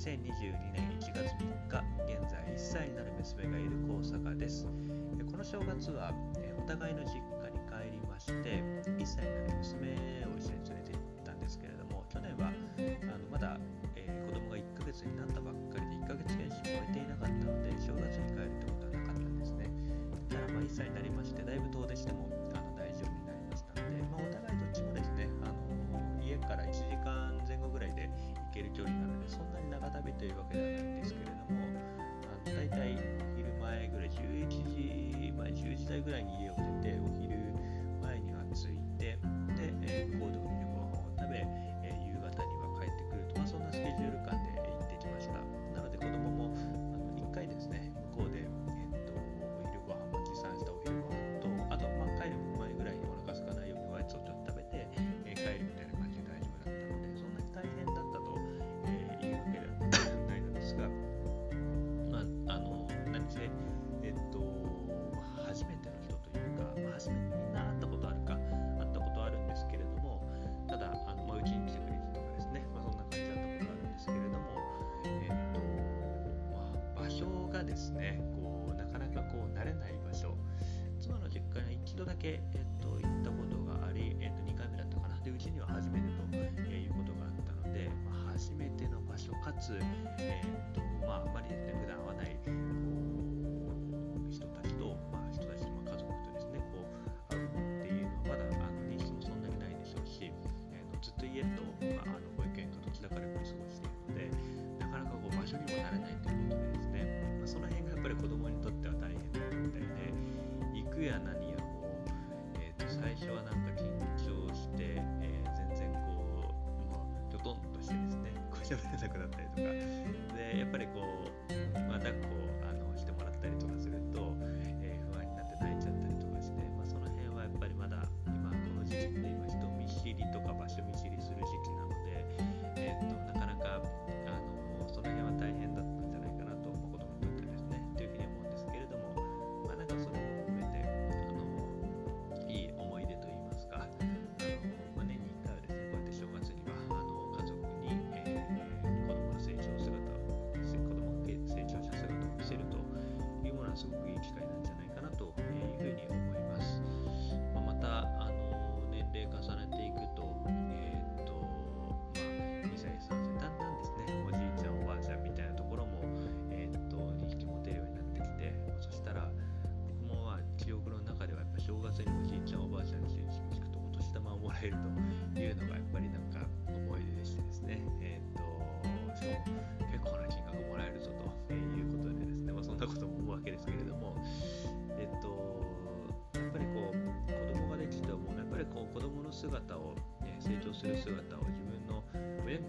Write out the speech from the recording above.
2022年1月3日現在1歳になる娘がいる高坂です。この正月はお互いの実家に帰りまして1歳になる娘を一緒に連れて行ったんですけれども去年はあのまだ、えー、子供が1ヶ月になったばっかりで1ヶ月検診を終えていなかったので正月に帰るってことはなかったんですね。ただまあ1歳になりましてだいぶ遠出してもなに長旅というわけではないんですけれどもあの大体昼前ぐらい11時前10時台ぐらいに家を出てお昼ですねこうなかなかこう慣れない場所。妻の実家に一度だけ、えっと、行ったことがあり、えっと、2回目だったかな。でうちには初めてと、えいうことがあったので、まあ、初めての場所かつ、えっとまあ、あまりね普段会わないこう人たちと、まあ、人たち、ま、家族とですねこう会うっていうのはまだあの日数もそんなにないでしょうし、えー、ずっと家と、まあ、あの保育園かどちらかでこう過ごしているのでなかなかこう場所にもなれないということで子供にとっては大変だみたいで行くや何やもう、えー、と最初はなんか緊張して、えー全然こう、まあ、きょとんとしてですね。こう喋れなくなったりとか。でやっぱりこう、まあ、抱っこはすごくいい機会なんじゃないかなというふうに思います。まあ、またあの年齢重ねていくと,、えーとまあ、2歳3歳だんだんですねおじいちゃんおばあちゃんみたいなところも、えー、と2匹持てるようになってきてそしたら僕もまあ記憶の中ではやっぱ正月におじいちゃんおばあちゃんに成人式くとお年玉をもらえるというのがやっぱりなんか思い出でしてですねえっ、としかも結構な金額もらえるぞということでですね、まあ、そんなこともわけですけれどもえっ、とやっぱりこう子供ができてもやっぱりこう子供の姿を、ね、成長する姿を自分の親